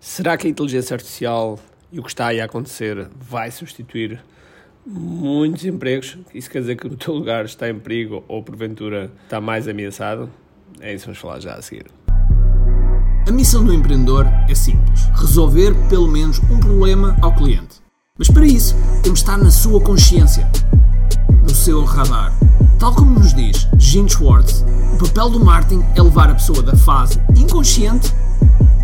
Será que a inteligência artificial e o que está aí a acontecer vai substituir muitos empregos? Isso quer dizer que o teu lugar está em perigo ou porventura está mais ameaçado? É isso que vamos falar já a seguir. A missão do empreendedor é simples: resolver pelo menos um problema ao cliente. Mas para isso, temos de estar na sua consciência, no seu radar. Tal como nos diz Gene Schwartz, o papel do marketing é levar a pessoa da fase inconsciente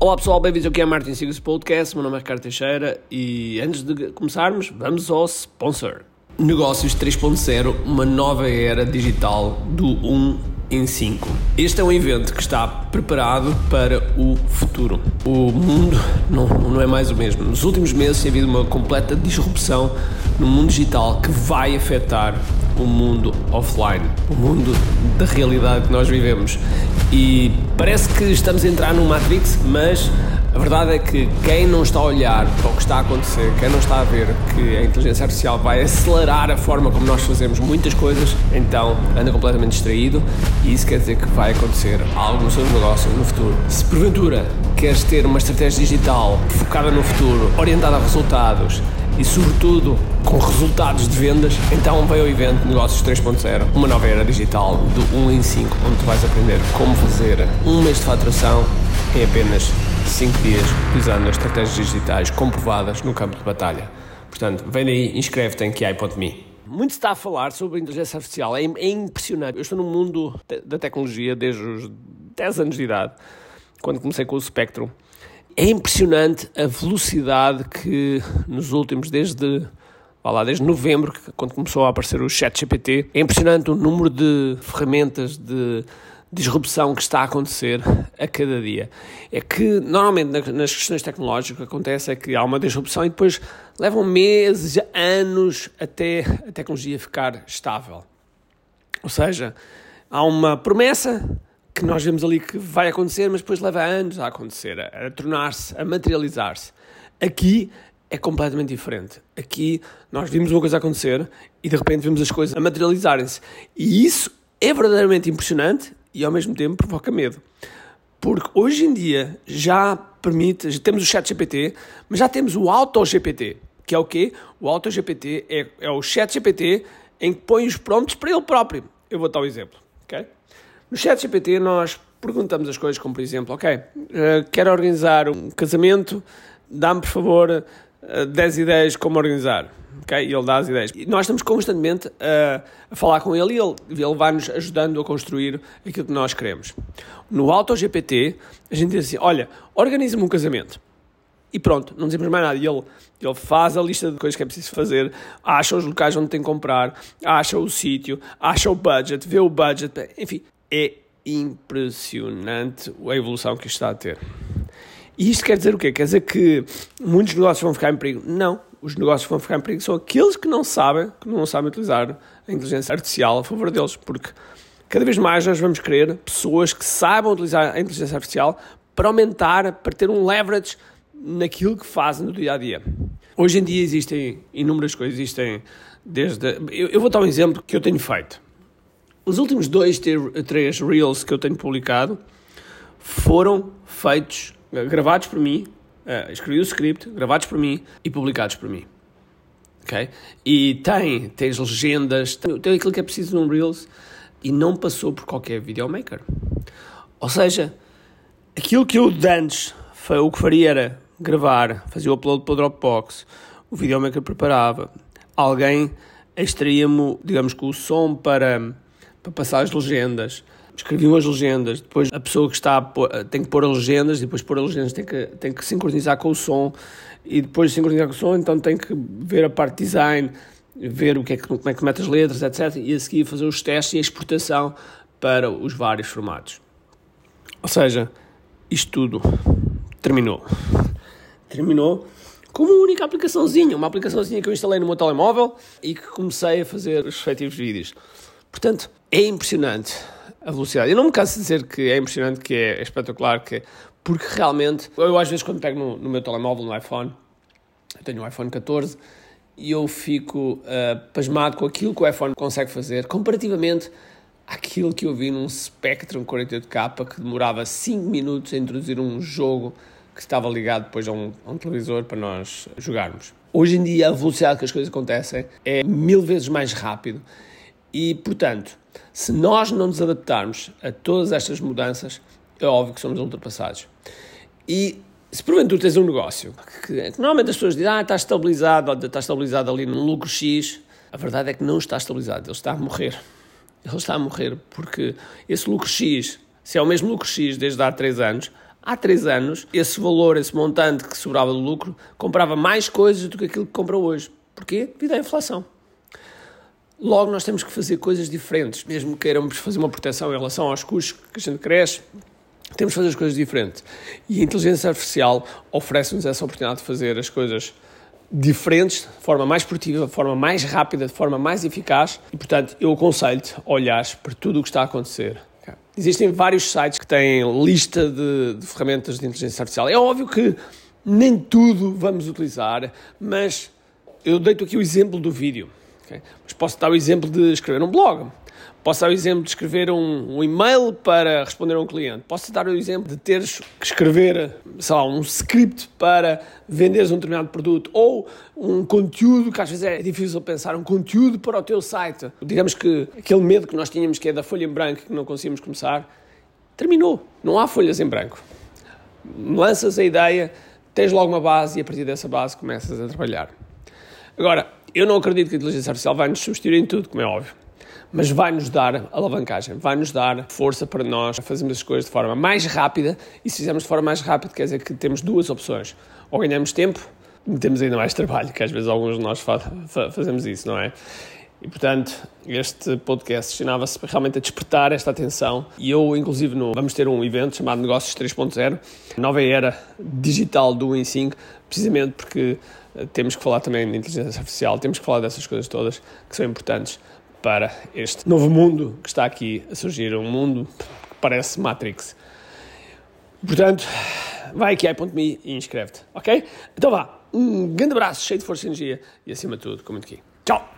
Olá pessoal, bem-vindos ao que é Martin Secrets Podcast. Meu nome é Ricardo Teixeira e antes de começarmos, vamos ao sponsor. Negócios 3.0, uma nova era digital do 1 em 5. Este é um evento que está preparado para o futuro. O mundo não, não é mais o mesmo. Nos últimos meses tem havido uma completa disrupção no mundo digital que vai afetar o mundo offline, o mundo da realidade que nós vivemos. E parece que estamos a entrar num Matrix, mas a verdade é que quem não está a olhar para o que está a acontecer, quem não está a ver que a inteligência artificial vai acelerar a forma como nós fazemos muitas coisas, então anda completamente distraído e isso quer dizer que vai acontecer algo no seu negócio no futuro. Se porventura queres ter uma estratégia digital focada no futuro, orientada a resultados e, sobretudo, com resultados de vendas, então veio ao evento Negócios 3.0, uma nova era digital do 1 em 5, onde tu vais aprender como fazer um mês de faturação em apenas 5 dias, as estratégias digitais comprovadas no campo de batalha. Portanto, vem daí, inscreve-te em QI.me. Muito se está a falar sobre a inteligência artificial, é, é impressionante. Eu estou no mundo da tecnologia desde os 10 anos de idade, quando comecei com o Spectrum. É impressionante a velocidade que nos últimos, desde lá, desde novembro, quando começou a aparecer o ChatGPT, é impressionante o número de ferramentas de disrupção que está a acontecer a cada dia. É que normalmente nas questões tecnológicas o que acontece é que há uma disrupção e depois levam meses, anos até a tecnologia ficar estável. Ou seja, há uma promessa que nós vemos ali que vai acontecer, mas depois leva anos a acontecer, a, a tornar-se, a materializar-se. Aqui é completamente diferente. Aqui nós vimos uma coisa acontecer e de repente vemos as coisas a materializarem-se. E isso é verdadeiramente impressionante e ao mesmo tempo provoca medo. Porque hoje em dia já permite, já temos o chat GPT, mas já temos o AutoGPT, que é o quê? O AutoGPT é, é o chat GPT em que põe os prompts para ele próprio. Eu vou dar um exemplo, ok? No chat GPT nós perguntamos as coisas como, por exemplo, ok, uh, quero organizar um casamento, dá-me, por favor, 10 ideias como organizar okay? ele dá as ideias. E nós estamos constantemente a, a falar com ele e ele, ele vai-nos ajudando a construir aquilo que nós queremos. No AutoGPT, a gente diz assim: olha, organiza-me um casamento. E pronto, não dizemos mais nada. E ele, ele faz a lista de coisas que é preciso fazer, acha os locais onde tem que comprar, acha o sítio, acha o budget, vê o budget. Enfim, é impressionante a evolução que isto está a ter. E isto quer dizer o quê? Quer dizer que muitos negócios vão ficar em perigo? Não os negócios vão ficar em perigo são aqueles que não sabem, que não sabem utilizar a inteligência artificial a favor deles, porque cada vez mais nós vamos querer pessoas que saibam utilizar a inteligência artificial para aumentar, para ter um leverage naquilo que fazem no dia a dia. Hoje em dia existem inúmeras coisas, existem desde. Eu, eu vou dar um exemplo que eu tenho feito. Os últimos dois, três reels que eu tenho publicado foram feitos, gravados por mim, uh, escrevi o script, gravados por mim e publicados por mim. ok? E tem, as legendas, tem, tem aquilo que é preciso num Reels e não passou por qualquer videomaker. Ou seja, aquilo que eu de antes foi, o que faria era gravar, fazia o upload para o Dropbox, o videomaker preparava, alguém extraía-me, digamos que o som para, para passar as legendas, escreviam as legendas, depois a pessoa que está pôr, tem que pôr as legendas, depois pôr as legendas tem que, tem que sincronizar com o som, e depois de sincronizar com o som, então tem que ver a parte de design, ver o que é que, como é que mete as letras, etc. E a seguir fazer os testes e a exportação para os vários formatos. Ou seja, isto tudo terminou. Terminou com uma única aplicaçãozinha, uma aplicaçãozinha que eu instalei no meu telemóvel e que comecei a fazer os respectivos vídeos. Portanto, é impressionante a velocidade. Eu não me canso de dizer que é impressionante, que é, espetacular, que porque realmente, eu às vezes quando pego no, no meu telemóvel, no iPhone, eu tenho um iPhone 14, e eu fico uh, pasmado com aquilo que o iPhone consegue fazer, comparativamente àquilo que eu vi num Spectrum 48K que demorava 5 minutos a introduzir um jogo que estava ligado depois a um, a um, televisor para nós jogarmos. Hoje em dia, a velocidade que as coisas acontecem é mil vezes mais rápido e, portanto, se nós não nos adaptarmos a todas estas mudanças, é óbvio que somos ultrapassados. E se porventura tens um negócio que, que normalmente as pessoas dizem ah, está estabilizado, está estabilizado ali num lucro X, a verdade é que não está estabilizado, ele está a morrer. Ele está a morrer porque esse lucro X, se é o mesmo lucro X desde há 3 anos, há 3 anos, esse valor, esse montante que sobrava do lucro, comprava mais coisas do que aquilo que compra hoje. Porquê? Devido à inflação. Logo, nós temos que fazer coisas diferentes, mesmo que queiramos fazer uma proteção em relação aos custos que a gente cresce, temos de fazer as coisas diferentes. E a inteligência artificial oferece-nos essa oportunidade de fazer as coisas diferentes, de forma mais produtiva, de forma mais rápida, de forma mais eficaz. E, portanto, eu aconselho-te a olhares para tudo o que está a acontecer. Existem vários sites que têm lista de, de ferramentas de inteligência artificial. É óbvio que nem tudo vamos utilizar, mas eu deito aqui o exemplo do vídeo. Okay? Mas posso dar o exemplo de escrever um blog. Posso dar o exemplo de escrever um, um, e-mail para responder a um cliente. Posso dar o exemplo de teres que escrever, sei lá, um script para venderes um determinado produto ou um conteúdo, que às vezes é difícil pensar, um conteúdo para o teu site. Digamos que aquele medo que nós tínhamos que é da folha em branco que não conseguimos começar, terminou. Não há folhas em branco. Lanças a ideia, tens logo uma base e a partir dessa base começas a trabalhar. Agora, eu não acredito que a inteligência artificial vai nos substituir em tudo, como é óbvio mas vai nos dar alavancagem, vai nos dar força para nós fazermos as coisas de forma mais rápida. E se fizermos de forma mais rápida, quer dizer que temos duas opções: ou ganhamos tempo, temos ainda mais trabalho, que às vezes alguns de nós fazemos isso, não é? E, portanto, este podcast destinava-se realmente a despertar esta atenção. E eu, inclusive, no, vamos ter um evento chamado Negócios 3.0, nova era digital do IN5, precisamente porque eh, temos que falar também de inteligência artificial, temos que falar dessas coisas todas que são importantes para este novo mundo que está aqui a surgir, um mundo que parece Matrix. Portanto, vai aqui a iPoint.me e inscreve-te, ok? Então vá, um grande abraço, cheio de força e energia e acima de tudo, comente aqui. Tchau!